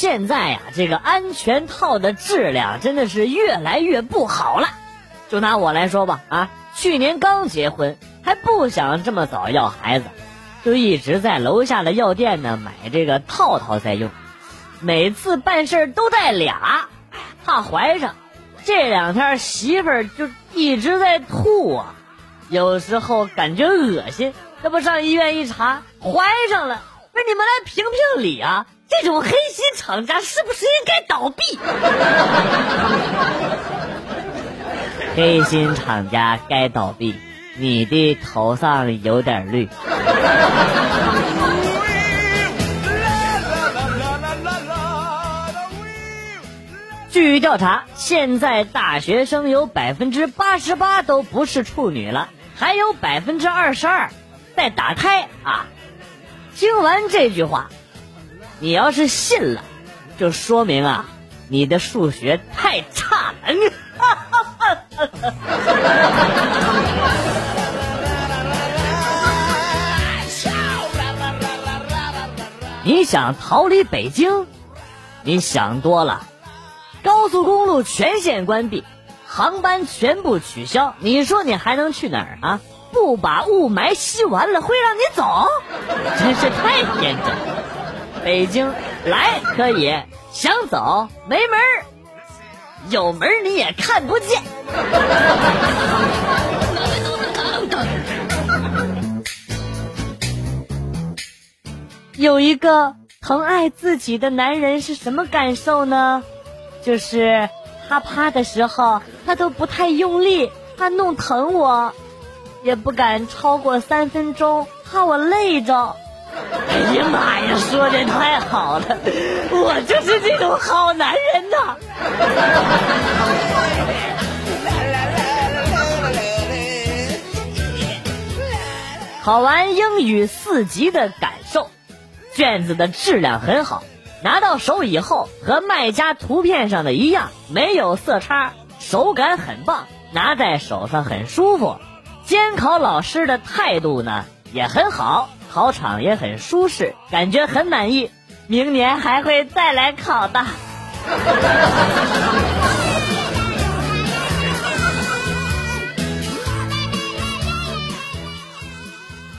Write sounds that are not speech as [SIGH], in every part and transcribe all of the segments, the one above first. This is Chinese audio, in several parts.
现在呀，这个安全套的质量真的是越来越不好了。就拿我来说吧，啊，去年刚结婚，还不想这么早要孩子，就一直在楼下的药店呢买这个套套在用。每次办事都带俩，怕怀上。这两天媳妇儿就一直在吐啊，有时候感觉恶心。这不上医院一查，怀上了。不是你们来评评理啊！这种黑心厂家是不是应该倒闭？黑心厂家该倒闭，你的头上有点绿。据调查，现在大学生有百分之八十八都不是处女了，还有百分之二十二在打胎啊！听完这句话，你要是信了，就说明啊，你的数学太差了。[LAUGHS] 你想逃离北京？你想多了。高速公路全线关闭，航班全部取消，你说你还能去哪儿啊？不把雾霾吸完了，会让你走？真是太天真。北京来可以，想走没门儿，有门儿你也看不见。[LAUGHS] 有一个疼爱自己的男人是什么感受呢？就是他趴的时候，他都不太用力，怕弄疼我，也不敢超过三分钟，怕我累着。哎呀妈呀，说的太好了，我就是这种好男人呐！考完英语四级的感受，卷子的质量很好。拿到手以后和卖家图片上的一样，没有色差，手感很棒，拿在手上很舒服。监考老师的态度呢也很好，考场也很舒适，感觉很满意。明年还会再来考的。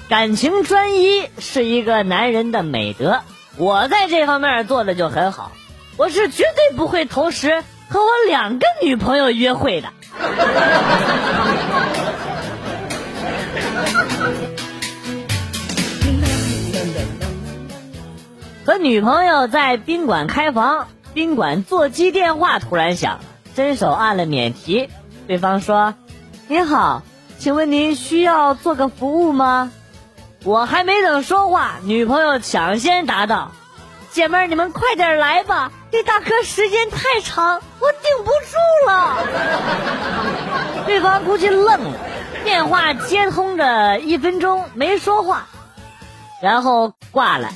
感情专一是一个男人的美德。我在这方面做的就很好，我是绝对不会同时和我两个女朋友约会的。和女朋友在宾馆开房，宾馆座机电话突然响，伸手按了免提，对方说：“您好，请问您需要做个服务吗？”我还没等说话，女朋友抢先答道：“姐妹儿，你们快点来吧，这大哥时间太长，我顶不住了。” [LAUGHS] 对方估计愣了，电话接通着一分钟没说话，然后挂了。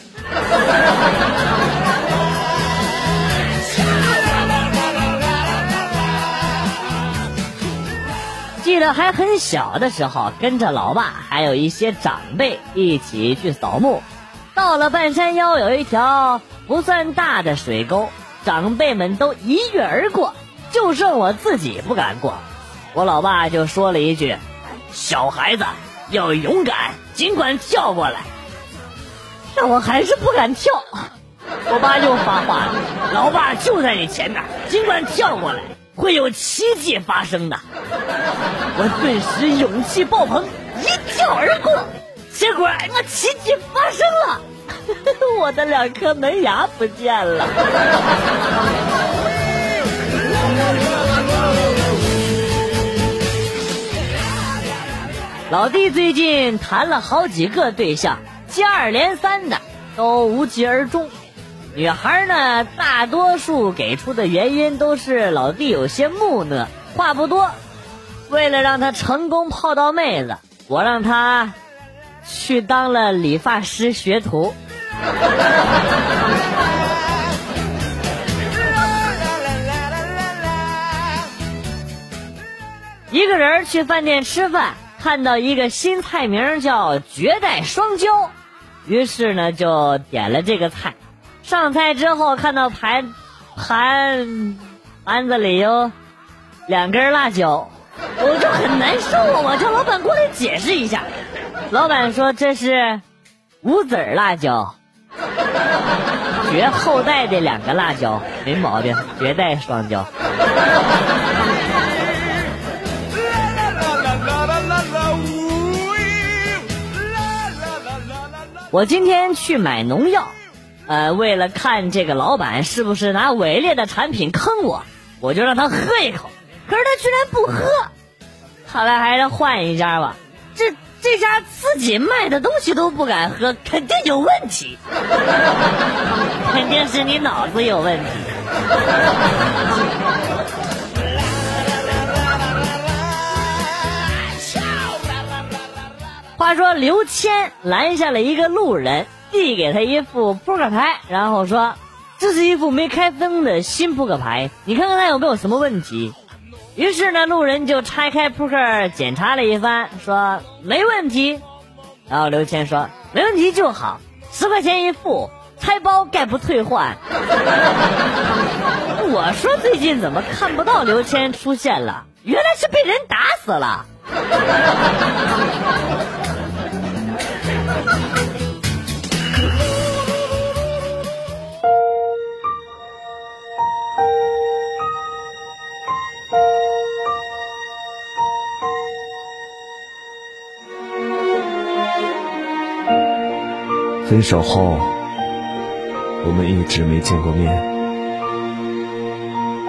记得还很小的时候，跟着老爸还有一些长辈一起去扫墓。到了半山腰，有一条不算大的水沟，长辈们都一跃而过，就剩我自己不敢过。我老爸就说了一句：“小孩子要勇敢，尽管跳过来。”但我还是不敢跳。我爸又发话了：“老爸就在你前面，尽管跳过来。”会有奇迹发生的，我顿时勇气爆棚，一跳而过，结果那奇迹发生了，[LAUGHS] 我的两颗门牙不见了。老弟最近谈了好几个对象，接二连三的都无疾而终。女孩呢，大多数给出的原因都是老弟有些木讷，话不多。为了让他成功泡到妹子，我让他去当了理发师学徒。一个人去饭店吃饭，看到一个新菜名叫绝代双骄，于是呢就点了这个菜。上菜之后看到盘盘盘子里有两根辣椒，我就很难受啊！我叫老板过来解释一下，老板说这是无籽辣椒，绝后代的两个辣椒，没毛病，绝代双骄。我今天去买农药，呃，为了看这个老板是不是拿伪劣的产品坑我，我就让他喝一口，可是他居然不喝，看来还是换一家吧。这这家自己卖的东西都不敢喝，肯定有问题，肯定是你脑子有问题。话说刘谦拦下了一个路人，递给他一副扑克牌，然后说：“这是一副没开封的新扑克牌，你看看它有没有什么问题。”于是呢，路人就拆开扑克检查了一番，说：“没问题。”然后刘谦说：“没问题就好，十块钱一副，拆包概不退换。[LAUGHS] ”我说最近怎么看不到刘谦出现了？原来是被人打死了。分手后，我们一直没见过面。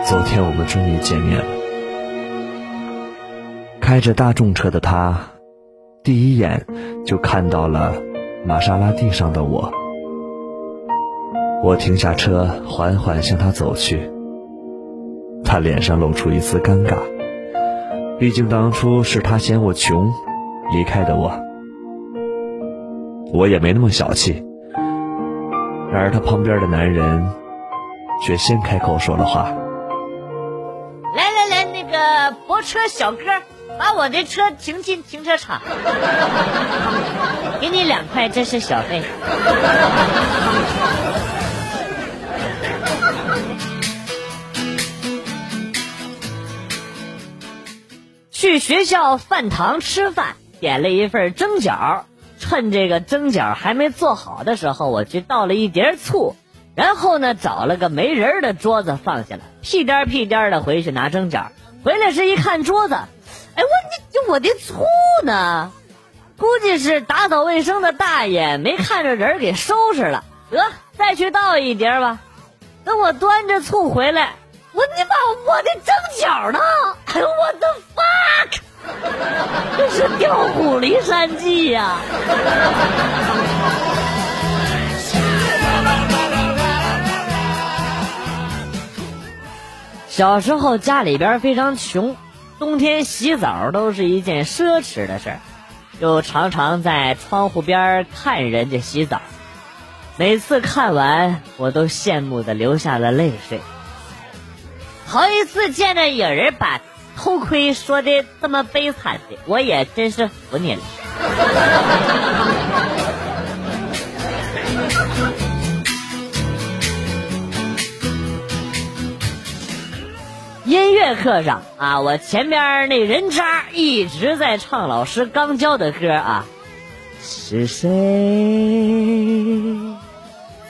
昨天我们终于见面了。开着大众车的他，第一眼就看到了玛莎拉蒂上的我。我停下车，缓缓向他走去。他脸上露出一丝尴尬，毕竟当初是他嫌我穷，离开的我。我也没那么小气。然而他旁边的男人，却先开口说了话。来来来，那个泊车小哥，把我的车停进停车场，给你两块，这是小费。去学校饭堂吃饭，点了一份蒸饺。趁这个蒸饺还没做好的时候，我去倒了一碟醋，然后呢，找了个没人的桌子放下了，屁颠屁颠的回去拿蒸饺。回来时一看桌子，哎，我我的醋呢？估计是打扫卫生的大爷没看着人给收拾了。得，再去倒一碟吧。等我端着醋回来，我你妈，我的蒸饺呢？哎呦，我的 fuck！这是《调虎离山计》呀！小时候家里边非常穷，冬天洗澡都是一件奢侈的事儿，就常常在窗户边看人家洗澡。每次看完，我都羡慕的流下了泪水。头一次见着有人把。偷窥说的这么悲惨的，我也真是服你了。音乐课上啊，我前边那人渣一直在唱老师刚教的歌啊，是谁？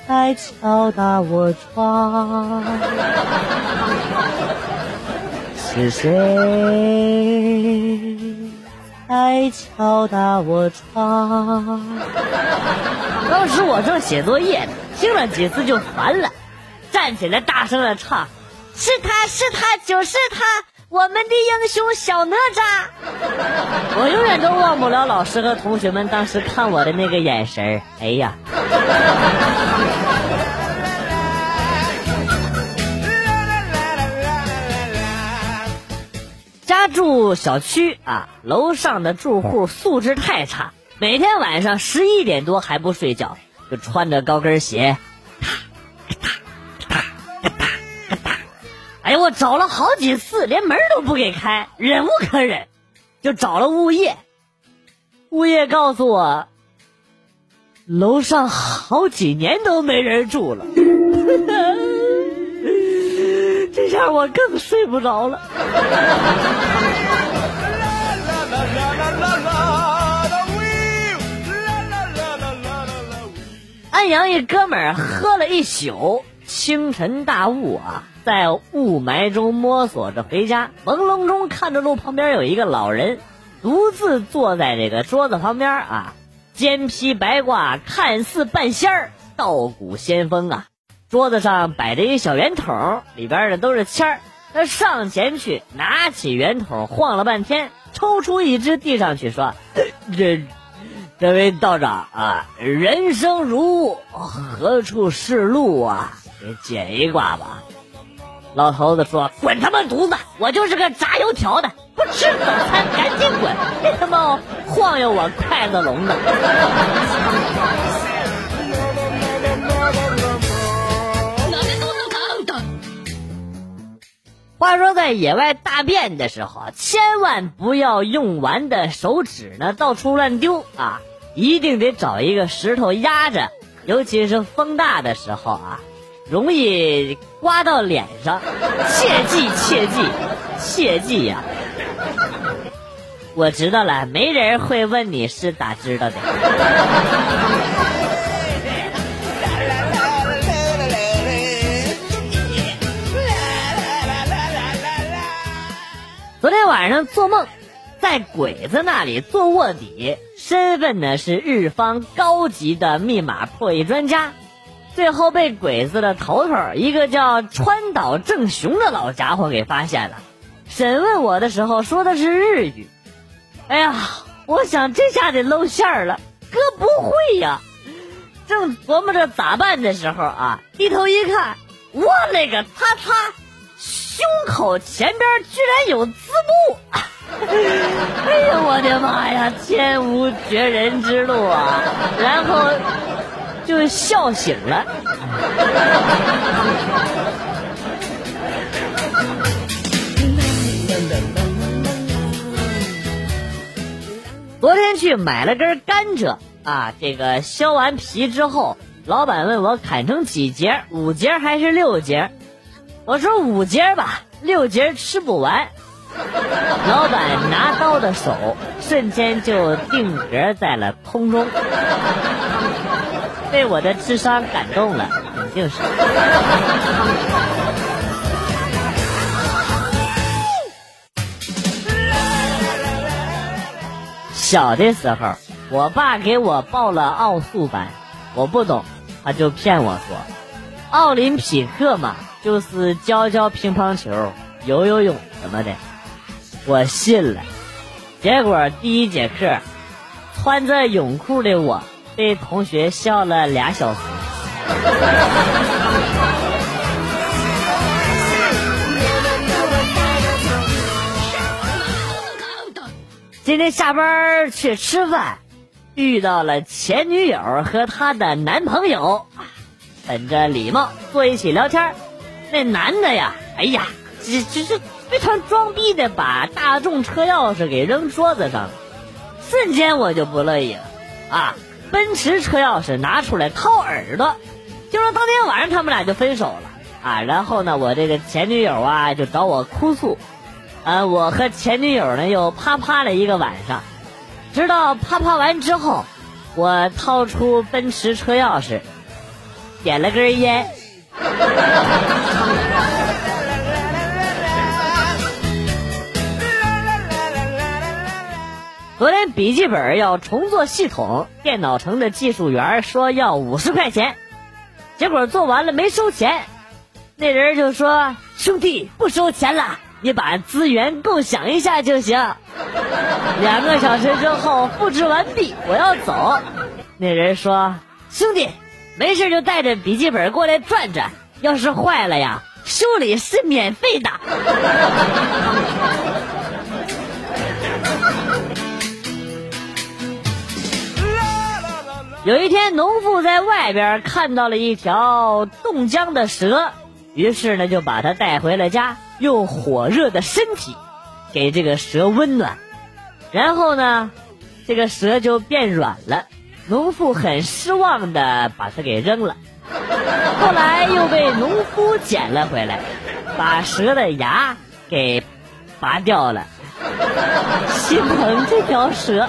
在敲打我窗？是谁？在敲打我窗？当时我正写作业呢，听了几次就烦了，站起来大声的唱：“是他是他就是他，我们的英雄小哪吒。[LAUGHS] ”我永远都忘不了老师和同学们当时看我的那个眼神哎呀！[LAUGHS] 家住小区啊，楼上的住户素质太差，每天晚上十一点多还不睡觉，就穿着高跟鞋，哎呀，我找了好几次，连门都不给开，忍无可忍，就找了物业。物业告诉我，楼上好几年都没人住了，[LAUGHS] 这下我更睡不着了。[LAUGHS] 安阳一哥们儿喝了一宿。清晨大雾啊，在雾霾中摸索着回家，朦胧中看着路旁边有一个老人，独自坐在这个桌子旁边啊，肩披白褂，看似半仙儿，道骨仙风啊。桌子上摆着一个小圆筒，里边的都是签儿。他上前去拿起圆筒，晃了半天，抽出一支递上去，说：“这，[LAUGHS] 这位道长啊，人生如雾，何处是路啊？给解一卦吧。”老头子说：“滚他妈犊子！我就是个炸油条的，不吃早餐，赶紧滚！别他妈晃悠我筷子笼子！”话说，在野外大便的时候，千万不要用完的手纸呢到处乱丢啊！一定得找一个石头压着，尤其是风大的时候啊，容易刮到脸上。切记切记切记呀！我知道了，没人会问你是咋知道的。昨天晚上做梦，在鬼子那里做卧底，身份呢是日方高级的密码破译专家，最后被鬼子的头头一个叫川岛正雄的老家伙给发现了。审问我的时候说的是日语，哎呀，我想这下得露馅儿了，哥不会呀！正琢磨着咋办的时候啊，低头一看，我勒个擦擦！胸口前边居然有字幕！[LAUGHS] 哎呀，我的妈呀，天无绝人之路啊！然后就笑醒了。昨天去买了根甘蔗啊，这个削完皮之后，老板问我砍成几节，五节还是六节？我说五节吧，六节吃不完。老板拿刀的手瞬间就定格在了空中，被我的智商感动了，肯定是。小的时候，我爸给我报了奥数班，我不懂，他就骗我说，奥林匹克嘛。就是教教乒乓球、游游泳什么的，我信了。结果第一节课，穿着泳裤的我被同学笑了俩小时。今天下班去吃饭，遇到了前女友和她的男朋友，本着礼貌坐一起聊天。那男的呀，哎呀，这这这非常装逼的，把大众车钥匙给扔桌子上了，瞬间我就不乐意了啊！奔驰车钥匙拿出来掏耳朵，就说当天晚上他们俩就分手了啊！然后呢，我这个前女友啊就找我哭诉，啊，我和前女友呢又啪啪了一个晚上，直到啪啪完之后，我掏出奔驰车钥匙，点了根烟。昨天笔记本要重做系统，电脑城的技术员说要五十块钱，结果做完了没收钱，那人就说：“兄弟，不收钱了，你把资源共享一下就行。”两个小时之后复制完毕，我要走，那人说：“兄弟。”没事就带着笔记本过来转转，要是坏了呀，修理是免费的。有一天，农妇在外边看到了一条冻僵的蛇，于是呢就把它带回了家，用火热的身体给这个蛇温暖，然后呢，这个蛇就变软了。农妇很失望的把它给扔了，后来又被农夫捡了回来。把蛇的牙给拔掉了，心疼这条蛇。